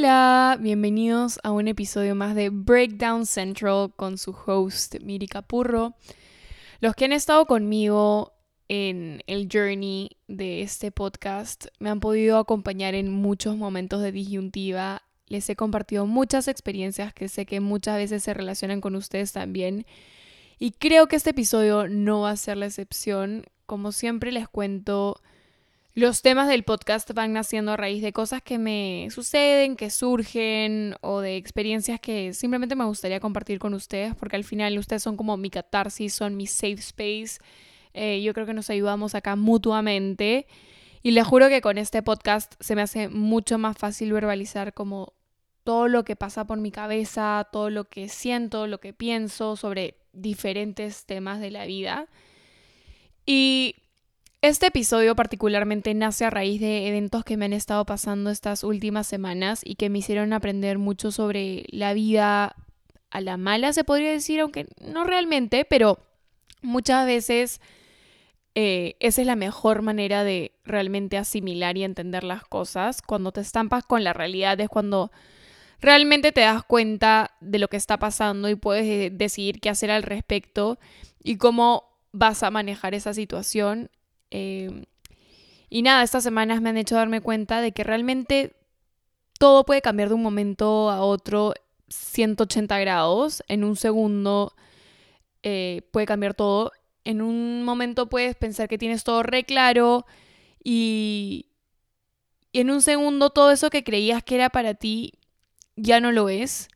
Hola, bienvenidos a un episodio más de Breakdown Central con su host Miri Capurro. Los que han estado conmigo en el journey de este podcast me han podido acompañar en muchos momentos de disyuntiva. Les he compartido muchas experiencias que sé que muchas veces se relacionan con ustedes también. Y creo que este episodio no va a ser la excepción. Como siempre les cuento los temas del podcast van naciendo a raíz de cosas que me suceden, que surgen o de experiencias que simplemente me gustaría compartir con ustedes porque al final ustedes son como mi catarsis, son mi safe space. Eh, yo creo que nos ayudamos acá mutuamente y les juro que con este podcast se me hace mucho más fácil verbalizar como todo lo que pasa por mi cabeza, todo lo que siento, lo que pienso sobre diferentes temas de la vida. Y este episodio particularmente nace a raíz de eventos que me han estado pasando estas últimas semanas y que me hicieron aprender mucho sobre la vida a la mala, se podría decir, aunque no realmente, pero muchas veces eh, esa es la mejor manera de realmente asimilar y entender las cosas. Cuando te estampas con la realidad es cuando realmente te das cuenta de lo que está pasando y puedes decidir qué hacer al respecto y cómo vas a manejar esa situación Em, y nada, estas semanas me han hecho darme cuenta de que realmente todo puede cambiar de un momento a otro 180 grados. En un segundo eh, puede cambiar todo. En un momento puedes pensar que tienes todo re claro y, y en un segundo todo eso que creías que era para ti ya no lo es.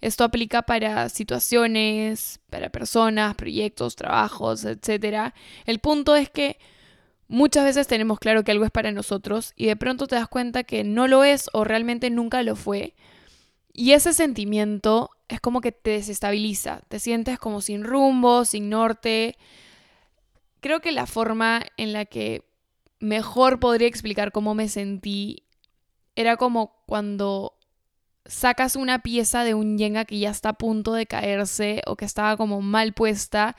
Esto aplica para situaciones, para personas, proyectos, trabajos, etc. El punto es que Muchas veces tenemos claro que algo es para nosotros y de pronto te das cuenta que no lo es o realmente nunca lo fue. Y ese sentimiento es como que te desestabiliza, te sientes como sin rumbo, sin norte. Creo que la forma en la que mejor podría explicar cómo me sentí era como cuando sacas una pieza de un yenga que ya está a punto de caerse o que estaba como mal puesta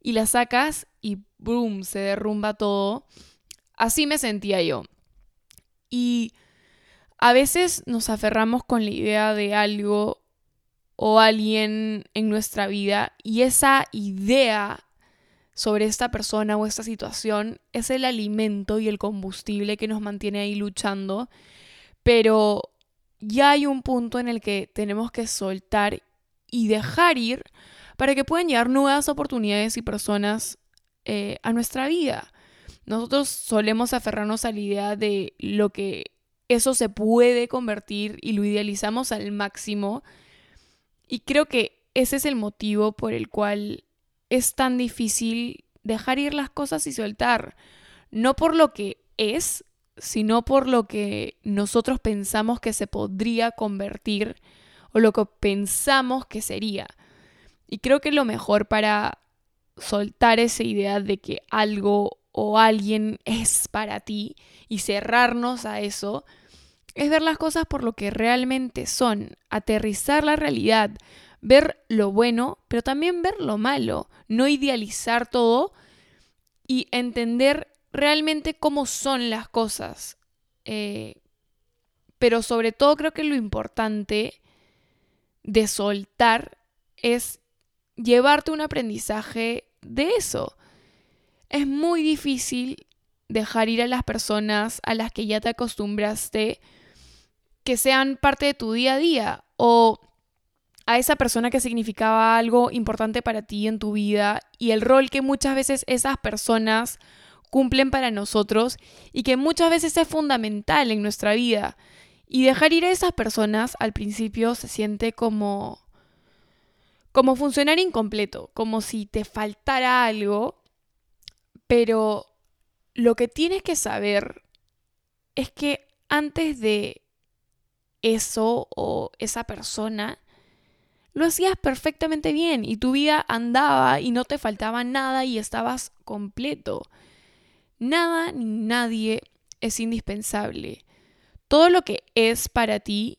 y la sacas boom, se derrumba todo. Así me sentía yo. Y a veces nos aferramos con la idea de algo o alguien en nuestra vida y esa idea sobre esta persona o esta situación es el alimento y el combustible que nos mantiene ahí luchando, pero ya hay un punto en el que tenemos que soltar y dejar ir para que puedan llegar nuevas oportunidades y personas eh, a nuestra vida. Nosotros solemos aferrarnos a la idea de lo que eso se puede convertir y lo idealizamos al máximo. Y creo que ese es el motivo por el cual es tan difícil dejar ir las cosas y soltar. No por lo que es, sino por lo que nosotros pensamos que se podría convertir o lo que pensamos que sería. Y creo que lo mejor para soltar esa idea de que algo o alguien es para ti y cerrarnos a eso, es ver las cosas por lo que realmente son, aterrizar la realidad, ver lo bueno, pero también ver lo malo, no idealizar todo y entender realmente cómo son las cosas. Eh, pero sobre todo creo que lo importante de soltar es llevarte un aprendizaje de eso. Es muy difícil dejar ir a las personas a las que ya te acostumbraste que sean parte de tu día a día o a esa persona que significaba algo importante para ti en tu vida y el rol que muchas veces esas personas cumplen para nosotros y que muchas veces es fundamental en nuestra vida. Y dejar ir a esas personas al principio se siente como como funcionar incompleto, como si te faltara algo, pero lo que tienes que saber es que antes de eso o esa persona, lo hacías perfectamente bien y tu vida andaba y no te faltaba nada y estabas completo. Nada ni nadie es indispensable. Todo lo que es para ti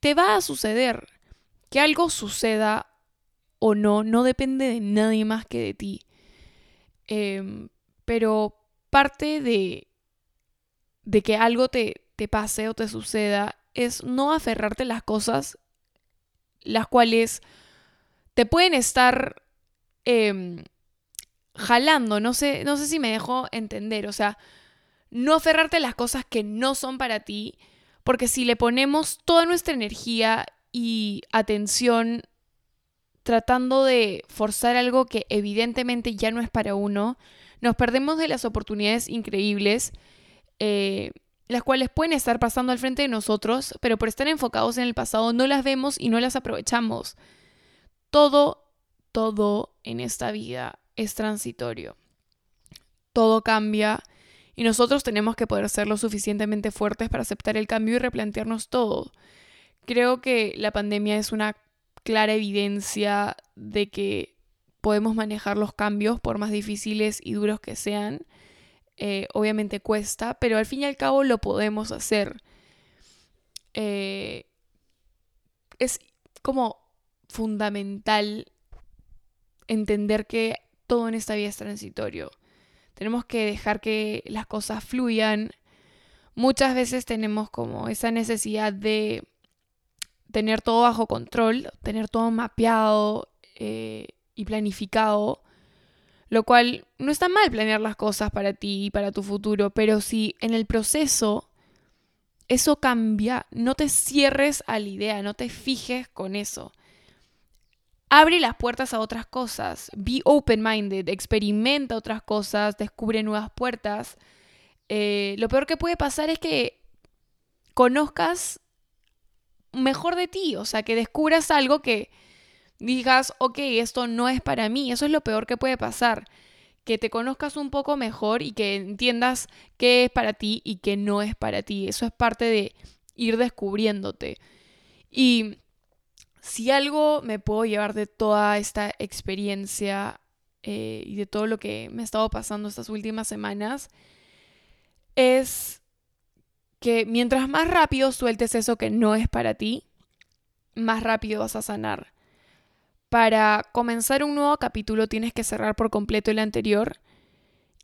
te va a suceder. Que algo suceda o no, no depende de nadie más que de ti. Em, pero parte de, de que algo te, te pase o te suceda es no aferrarte a las cosas las cuales te pueden estar em, jalando. No sé, no sé si me dejo entender. O sea, no aferrarte a las cosas que no son para ti, porque si le ponemos toda nuestra energía y atención tratando de forzar algo que evidentemente ya no es para uno, nos perdemos de las oportunidades increíbles, eh, las cuales pueden estar pasando al frente de nosotros, pero por estar enfocados en el pasado no las vemos y no las aprovechamos. Todo, todo en esta vida es transitorio. Todo cambia y nosotros tenemos que poder ser lo suficientemente fuertes para aceptar el cambio y replantearnos todo. Creo que la pandemia es una clara evidencia de que podemos manejar los cambios por más difíciles y duros que sean. Eh, obviamente cuesta, pero al fin y al cabo lo podemos hacer. Eh, es como fundamental entender que todo en esta vida es transitorio. Tenemos que dejar que las cosas fluyan. Muchas veces tenemos como esa necesidad de tener todo bajo control, tener todo mapeado eh, y planificado, lo cual no está mal planear las cosas para ti y para tu futuro, pero si en el proceso eso cambia, no te cierres a la idea, no te fijes con eso. Abre las puertas a otras cosas, be open-minded, experimenta otras cosas, descubre nuevas puertas. Eh, lo peor que puede pasar es que conozcas mejor de ti, o sea, que descubras algo que digas, ok, esto no es para mí, eso es lo peor que puede pasar, que te conozcas un poco mejor y que entiendas qué es para ti y qué no es para ti, eso es parte de ir descubriéndote. Y si algo me puedo llevar de toda esta experiencia eh, y de todo lo que me ha estado pasando estas últimas semanas, es que mientras más rápido sueltes eso que no es para ti, más rápido vas a sanar. Para comenzar un nuevo capítulo tienes que cerrar por completo el anterior.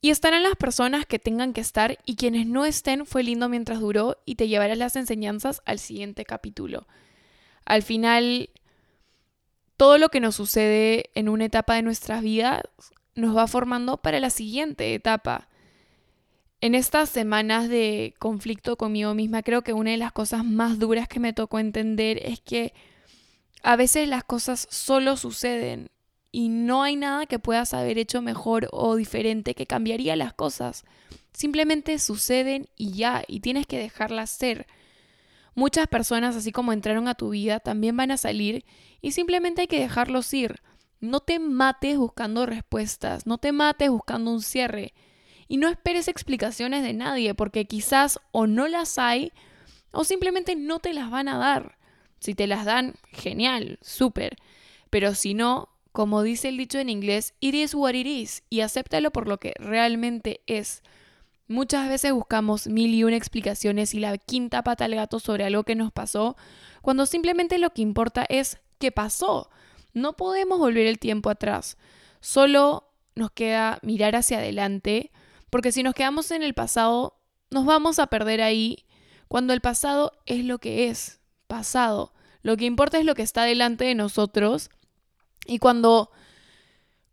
Y estarán las personas que tengan que estar y quienes no estén fue lindo mientras duró y te llevarás las enseñanzas al siguiente capítulo. Al final, todo lo que nos sucede en una etapa de nuestras vidas nos va formando para la siguiente etapa. En estas semanas de conflicto conmigo misma, creo que una de las cosas más duras que me tocó entender es que a veces las cosas solo suceden y no hay nada que puedas haber hecho mejor o diferente que cambiaría las cosas. Simplemente suceden y ya, y tienes que dejarlas ser. Muchas personas, así como entraron a tu vida, también van a salir y simplemente hay que dejarlos ir. No te mates buscando respuestas, no te mates buscando un cierre. Y no esperes explicaciones de nadie, porque quizás o no las hay o simplemente no te las van a dar. Si te las dan, genial, súper. Pero si no, como dice el dicho en inglés, it is what it is, y acéptalo por lo que realmente es. Muchas veces buscamos mil y una explicaciones y la quinta pata al gato sobre algo que nos pasó, cuando simplemente lo que importa es qué pasó. No podemos volver el tiempo atrás. Solo nos queda mirar hacia adelante porque si nos quedamos en el pasado, nos vamos a perder ahí cuando el pasado es lo que es, pasado. Lo que importa es lo que está delante de nosotros. Y cuando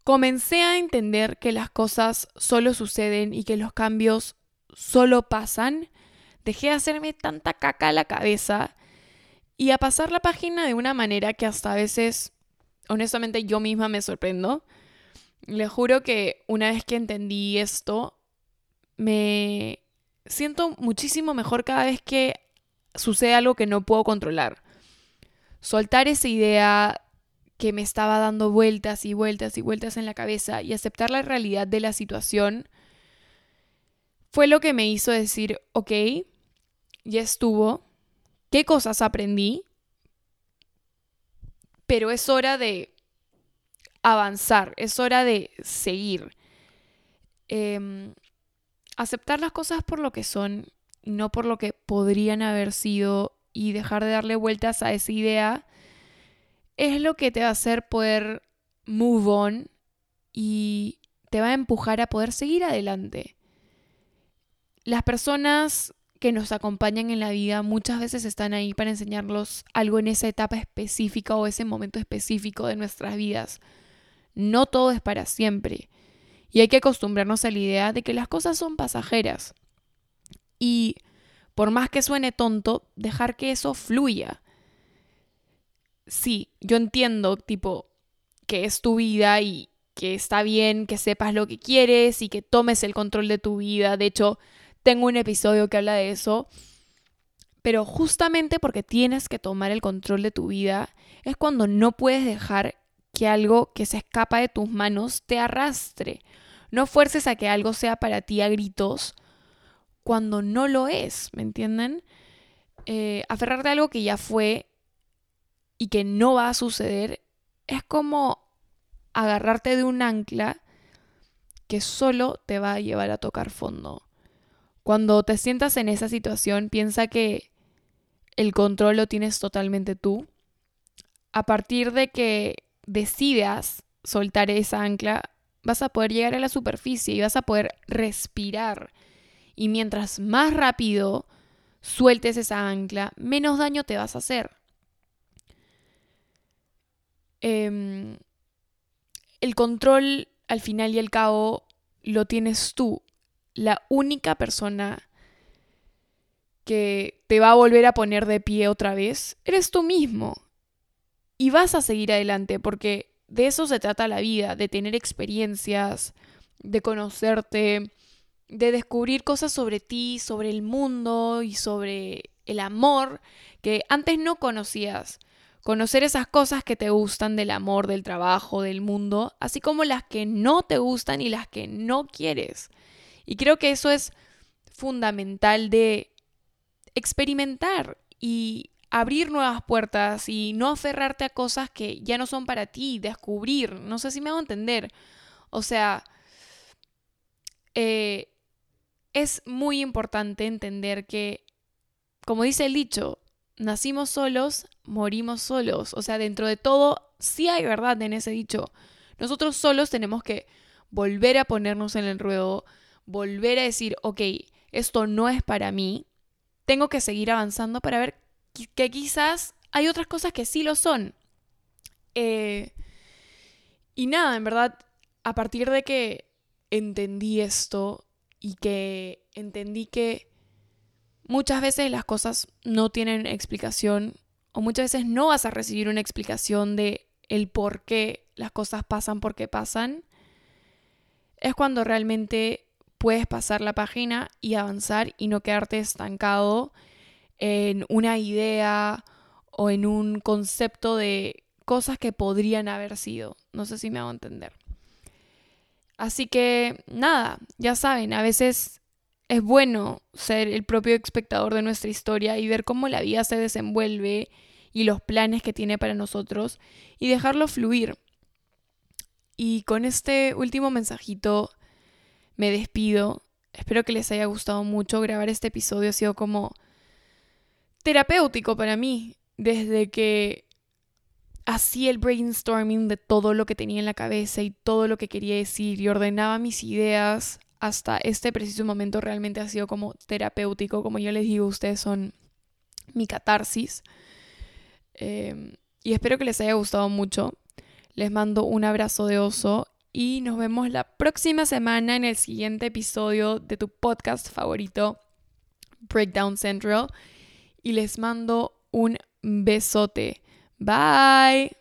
comencé a entender que las cosas solo suceden y que los cambios solo pasan, dejé de hacerme tanta caca a la cabeza y a pasar la página de una manera que hasta a veces, honestamente, yo misma me sorprendo. Le juro que una vez que entendí esto, me siento muchísimo mejor cada vez que sucede algo que no puedo controlar. Soltar esa idea que me estaba dando vueltas y vueltas y vueltas en la cabeza y aceptar la realidad de la situación fue lo que me hizo decir, ok, ya estuvo, qué cosas aprendí, pero es hora de avanzar, es hora de seguir. Eh, aceptar las cosas por lo que son no por lo que podrían haber sido y dejar de darle vueltas a esa idea es lo que te va a hacer poder move on y te va a empujar a poder seguir adelante. Las personas que nos acompañan en la vida muchas veces están ahí para enseñarnos algo en esa etapa específica o ese momento específico de nuestras vidas. No todo es para siempre. Y hay que acostumbrarnos a la idea de que las cosas son pasajeras. Y por más que suene tonto, dejar que eso fluya. Sí, yo entiendo, tipo, que es tu vida y que está bien que sepas lo que quieres y que tomes el control de tu vida. De hecho, tengo un episodio que habla de eso. Pero justamente porque tienes que tomar el control de tu vida es cuando no puedes dejar que algo que se escapa de tus manos te arrastre. No fuerces a que algo sea para ti a gritos cuando no lo es, ¿me entienden? Eh, aferrarte a algo que ya fue y que no va a suceder es como agarrarte de un ancla que solo te va a llevar a tocar fondo. Cuando te sientas en esa situación, piensa que el control lo tienes totalmente tú. A partir de que decidas soltar esa ancla, vas a poder llegar a la superficie y vas a poder respirar. Y mientras más rápido sueltes esa ancla, menos daño te vas a hacer. Em, el control, al final y al cabo, lo tienes tú la única persona que te va a volver a poner de pie otra vez, eres tú mismo. Y vas a seguir adelante porque de eso se trata la vida, de tener experiencias, de conocerte, de descubrir cosas sobre ti, sobre el mundo y sobre el amor que antes no conocías. Conocer esas cosas que te gustan del amor, del trabajo, del mundo, así como las que no te gustan y las que no quieres. Y creo que eso es fundamental de experimentar y abrir nuevas puertas y no aferrarte a cosas que ya no son para ti, descubrir. No sé si me hago entender. O sea, eh, es muy importante entender que, como dice el dicho, nacimos solos, morimos solos. O sea, dentro de todo, sí hay verdad en ese dicho. Nosotros solos tenemos que volver a ponernos en el ruedo, volver a decir, ok, esto no es para mí, tengo que seguir avanzando para ver que quizás hay otras cosas que sí lo son. Eh, y nada, en verdad, a partir de que entendí esto y que entendí que muchas veces las cosas no tienen explicación o muchas veces no vas a recibir una explicación de el por qué las cosas pasan porque pasan, es cuando realmente puedes pasar la página y avanzar y no quedarte estancado en una idea o en un concepto de cosas que podrían haber sido. No sé si me hago entender. Así que nada, ya saben, a veces es bueno ser el propio espectador de nuestra historia y ver cómo la vida se desenvuelve y los planes que tiene para nosotros y dejarlo fluir. Y con este último mensajito me despido. Espero que les haya gustado mucho. Grabar este episodio ha sido como terapéutico para mí. Desde que hacía el brainstorming de todo lo que tenía en la cabeza y todo lo que quería decir y ordenaba mis ideas hasta este preciso momento realmente ha sido como terapéutico. Como yo les digo, ustedes son mi catarsis. Em, y espero que les haya gustado mucho. Les mando un abrazo de oso y nos vemos la próxima semana en el siguiente episodio de tu podcast favorito, Breakdown Central. Y les mando un besote. Bye.